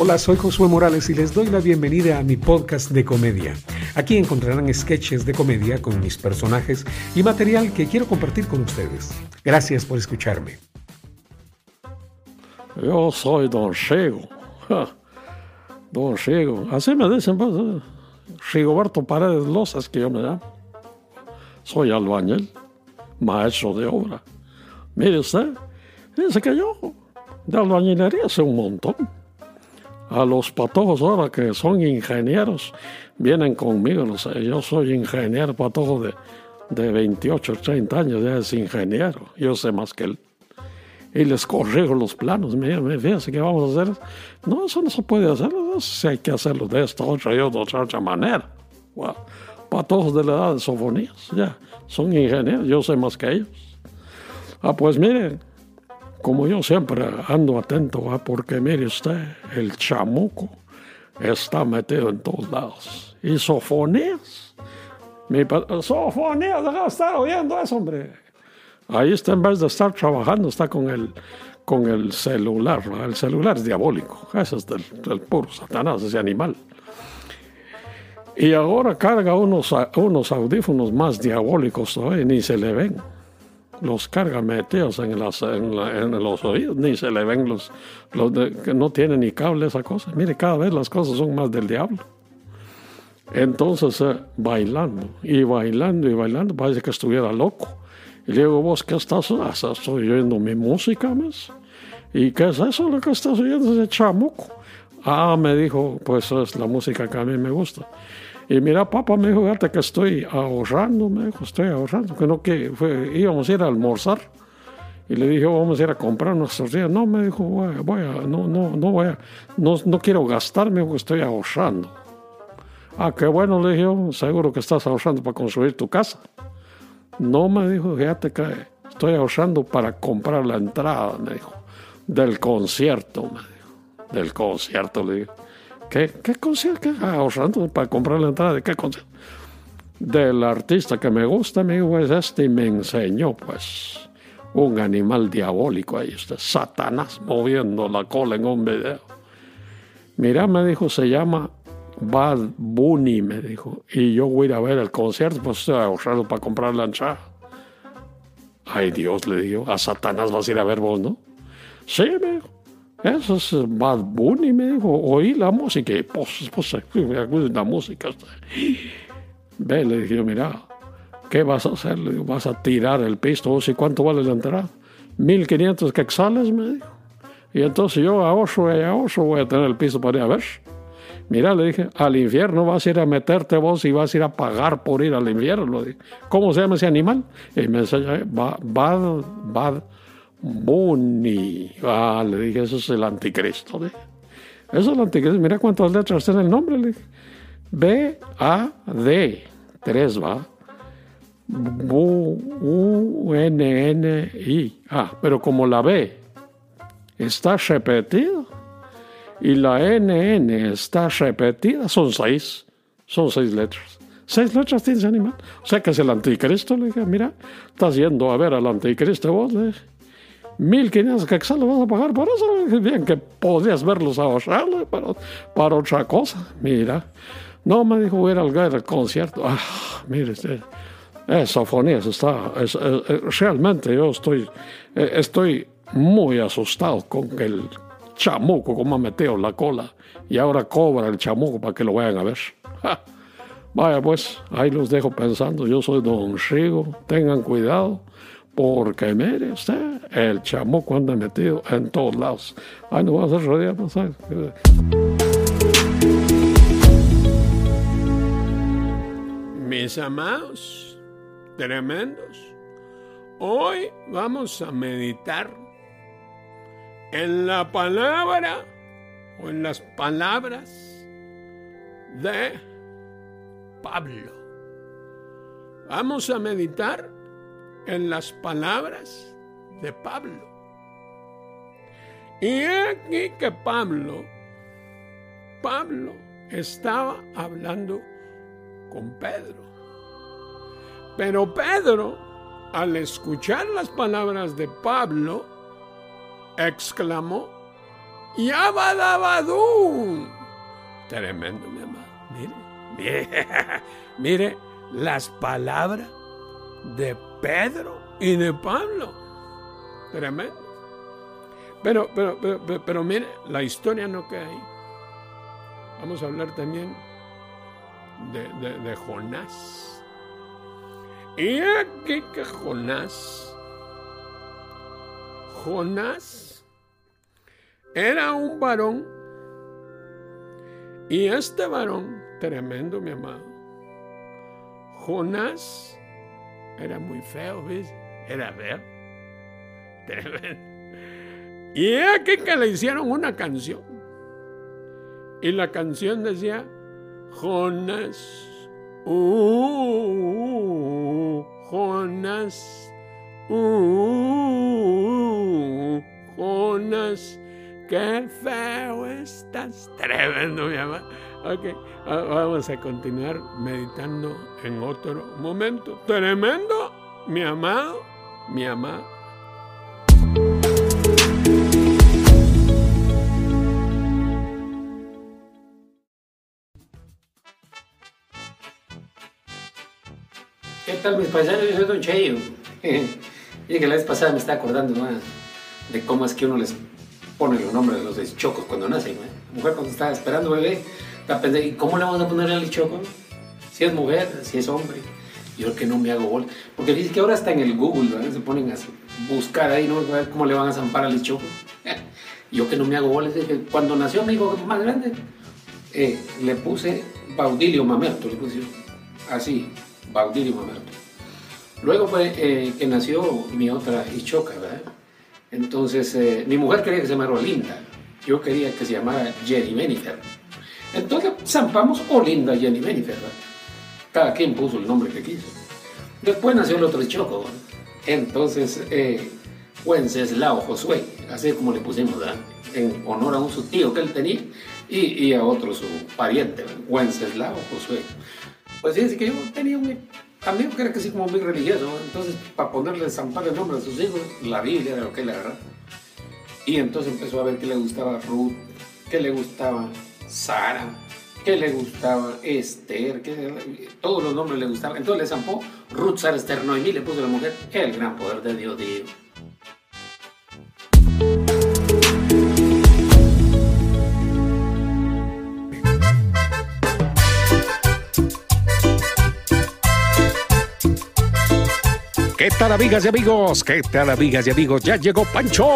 Hola, soy Josué Morales y les doy la bienvenida a mi podcast de comedia. Aquí encontrarán sketches de comedia con mis personajes y material que quiero compartir con ustedes. Gracias por escucharme. Yo soy Don Chego. Don Chego. Así me dicen, pues, eh, Rigoberto Paredes Losas, que yo me llamo. Soy albañil, maestro de obra. Mire usted, dice que yo de albañilería sé un montón a los patojos ahora que son ingenieros, vienen conmigo. yo soy ingeniero patojo de, de 28, 30 años, ya es ingeniero, yo sé más que él. Y les corrijo los planos, mira, fíjense qué vamos a hacer. No, eso no se puede hacer, eso hay que hacerlo de esta, otra y otra, otra manera. Patojos de la edad de sofonías, ya, son ingenieros, yo sé más que ellos. Ah, pues miren, como yo siempre ando atento, porque mire usted, el chamuco está metido en todos lados. Y sofonías. Mi sofonías, deja de estar oyendo eso, hombre. Ahí está, en vez de estar trabajando, está con el, con el celular. El celular es diabólico. Ese es del, puro Satanás, ese animal. Y ahora carga unos, unos audífonos más diabólicos todavía, ni se le ven los carga metidos en, las, en, los oídos, ni se le ven los, los que no tienen ni cable esa cosa. Mire, cada vez las cosas son más del diablo. Entonces, eh, bailando, y bailando, y bailando, parece que estuviera loco. Y le digo, ¿vos qué estás haciendo? Estoy oyendo mi música más. ¿Y qué es eso lo que estás oyendo? Ese chamuco. Ah, me dijo, pues es la música que a mí me gusta. Y mira, papá me dijo, fíjate que estoy ahorrando, me dijo, estoy ahorrando, que no que íbamos a ir a almorzar. Y le dije, vamos a ir a comprar nuestros días. No, me dijo, voy, a, no, no, no voy a, no, no quiero gastar, me dijo, estoy ahorrando. Ah, qué bueno, le dije, seguro que estás ahorrando para construir tu casa. No, me dijo, fíjate que estoy ahorrando para comprar la entrada, me dijo, del concierto, me dijo, del concierto, le dije. ¿Qué, qué concierto? ahorrando para comprar la entrada de qué concierto. Del artista que me gusta, amigo, es este y me enseñó, pues, un animal diabólico ahí, este Satanás moviendo la cola en un video. Mira, me dijo, se llama Bad Bunny, me dijo, y yo voy a ir a ver el concierto, pues estoy ahorrando para comprar la entrada. Ay Dios, le digo, a Satanás vas a ir a ver vos, ¿no? Sí, me dijo. Eso es Bad Bunny, me dijo, oí la música, y pues, pues, la música. Ve, le dije, mira, ¿qué vas a hacer? Le digo, vas a tirar el pisto, ¿y cuánto vale la entrada? 1500 quexales, me dijo. Y entonces yo ahorro y ahorro voy a tener el piso para ir a ver. Mira, le dije, al infierno vas a ir a meterte vos y vas a ir a pagar por ir al infierno. ¿Cómo se llama ese animal? Y me enseñó, Bad, Bad, Bunny. Ah, le dije, eso es el anticristo. Eso es el anticristo. Mira cuántas letras tiene el nombre. B, A, D. Tres, va. U, N, N, I. Ah, pero como la B está repetida y la N, N está repetida, son seis. Son seis letras. Seis letras tiene ese animal. O sea que es el anticristo. Le dije, mira, estás yendo a ver al anticristo vos. Le dije. 1.500 quetzales vas a pagar por eso. Bien, que podrías verlos ahorrarle para, para otra cosa. Mira. No, me dijo, voy a ir al, concierto. Ah, mire, este, esa fonía está. realmente yo estoy, eh, estoy muy asustado con el chamuco, como ha metido la cola. Y ahora cobra el chamuco para que lo vayan a ver. Vaya, pues, ahí los dejo pensando. Yo soy Don Rigo. Tengan cuidado porque mire usted, el chamuco anda metido en todos lados. Ay, no vas a rodear, pasar. Mis amados, tremendos, hoy vamos a meditar en la palabra o en las palabras de Pablo. Vamos a meditar en las palabras de Pablo. Y aquí que Pablo, Pablo estaba hablando con Pedro. Pero Pedro, al escuchar las palabras de Pablo, exclamó, Yabadabadú. Tremendo, mi amado. Mire, mire, mire las palabras de Pedro y de Pablo. Tremendo. Pero, pero, pero, pero, mire, la historia no queda ahí. Vamos a hablar también de, de, de Jonás. Y aquí que Jonás, Jonás era un varón y este varón, tremendo mi amado, Jonás era muy feo, ¿ves? Era feo. Y aquí que le hicieron una canción. Y la canción decía, Jonás, uh, uh, Jonás, qué feo estás. Tremendo, mi amado. Ok, vamos a continuar meditando en otro momento. Tremendo, mi amado, mi amado. Tal mis paisanos? Yo soy Don Cheyo. y que la vez pasada me estaba acordando ¿no? de cómo es que uno les pone los nombres de los chocos cuando nacen. ¿no? La mujer cuando está esperando bebé, está ¿y cómo le vamos a poner al choco? Si es mujer, si es hombre. Yo que no me hago gol. Porque dice que ahora está en el Google, ¿verdad? se ponen a buscar ahí, ¿no? A ver cómo le van a zampar al choco. Yo que no me hago goles, que cuando nació mi hijo más grande, eh, le puse Baudilio Mamerto, le puse así, Baudilio Mamerto. Luego fue eh, que nació mi otra Ichoca, ¿verdad? Entonces, eh, mi mujer quería que se llamara Olinda, yo quería que se llamara Jenny Benifer. Entonces, zampamos Olinda Jenny Benifer, ¿verdad? Cada quien puso el nombre que quiso. Después nació el otro Ichoco, ¿verdad? Entonces, eh, Wenceslao Josué, así como le pusimos, ¿verdad? En honor a un su tío que él tenía y, y a otro su pariente, ¿verdad? Wenceslao Josué. Pues fíjense que yo tenía un amigo que era casi como muy religioso, entonces para ponerle zampar el nombre a sus hijos, la Biblia era lo que él agarraba. Y entonces empezó a ver que le gustaba Ruth, que le gustaba Sara, que le gustaba Esther, que todos los nombres le gustaban. Entonces le zampó Ruth, Sara, Esther, Noemí, le puso la mujer, el gran poder de Dios, Dios. ¿Qué tal amigas y amigos? ¿Qué tal amigas y amigos? Ya llegó Pancho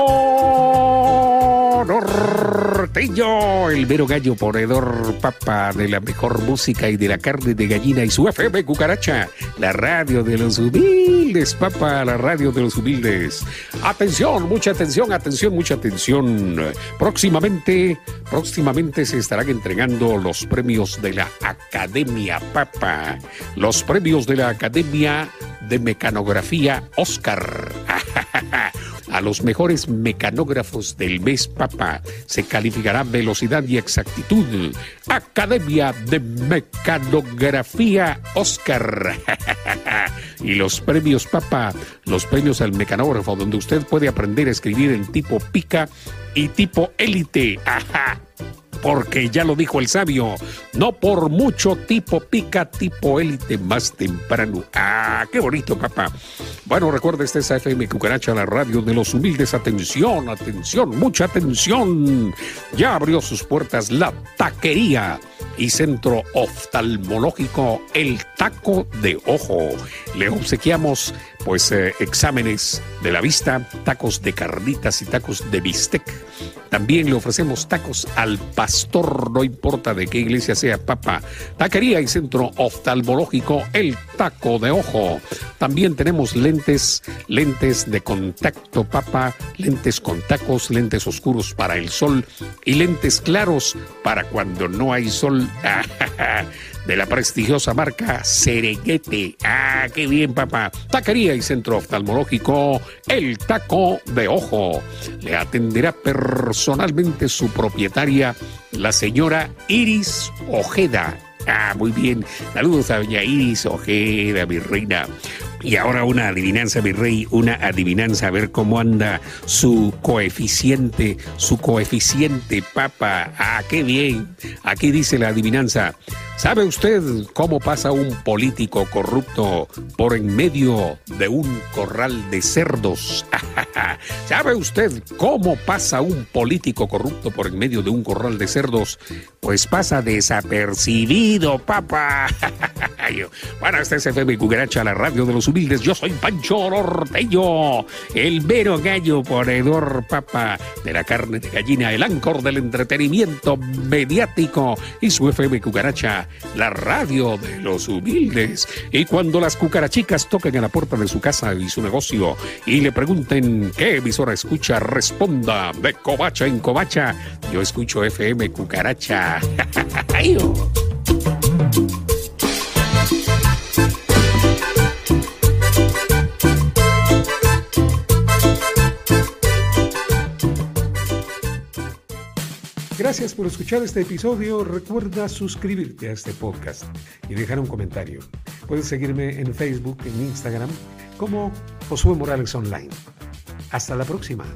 Norteño, el mero gallo ponedor papa de la mejor música y de la carne de gallina y su FM Cucaracha, la radio de los humildes, papa, la radio de los humildes. Atención, mucha atención, atención, mucha atención. Próximamente, próximamente se estarán entregando los premios de la Academia Papa, los premios de la Academia de Mecanografía Oscar. A los mejores mecanógrafos del mes Papa se calificará velocidad y exactitud. Academia de Mecanografía Oscar. y los premios Papa, los premios al mecanógrafo, donde usted puede aprender a escribir en tipo pica y tipo élite. Porque ya lo dijo el sabio, no por mucho tipo pica, tipo élite más temprano. Ah, qué bonito, papá. Bueno, recuerda, este es FM Cucaracha, la radio de los humildes. Atención, atención, mucha atención. Ya abrió sus puertas la taquería y centro oftalmológico El Taco de Ojo. Le obsequiamos pues eh, exámenes de la vista, tacos de carnitas y tacos de bistec. También le ofrecemos tacos al pastor, no importa de qué iglesia sea, papa. Taquería y centro oftalmológico El Taco de Ojo. También tenemos lentes, lentes de contacto, papa, lentes con tacos, lentes oscuros para el sol y lentes claros para cuando no hay sol. de la prestigiosa marca Sereguete. Ah, qué bien, papá. Taquería y centro oftalmológico El Taco de Ojo. Le atenderá personalmente su propietaria, la señora Iris Ojeda. Ah, muy bien. Saludos a doña Iris Ojeda, mi reina. Y ahora una adivinanza, mi rey, una adivinanza, a ver cómo anda su coeficiente, su coeficiente, papa. Ah, qué bien. Aquí dice la adivinanza. ¿Sabe usted cómo pasa un político corrupto por en medio de un corral de cerdos? ¿Sabe usted cómo pasa un político corrupto por en medio de un corral de cerdos? Pues pasa desapercibido, papá. bueno, este es FM Cucaracha, la radio de los humildes. Yo soy Pancho Orteño, el vero gallo ponedor, papa, de la carne de gallina, el ancor del entretenimiento mediático y su FM Cucaracha la radio de los humildes. Y cuando las cucarachicas toquen a la puerta de su casa y su negocio y le pregunten qué emisora escucha, responda de covacha en covacha. Yo escucho FM Cucaracha. Gracias por escuchar este episodio. Recuerda suscribirte a este podcast y dejar un comentario. Puedes seguirme en Facebook, en Instagram, como Josué Morales Online. Hasta la próxima.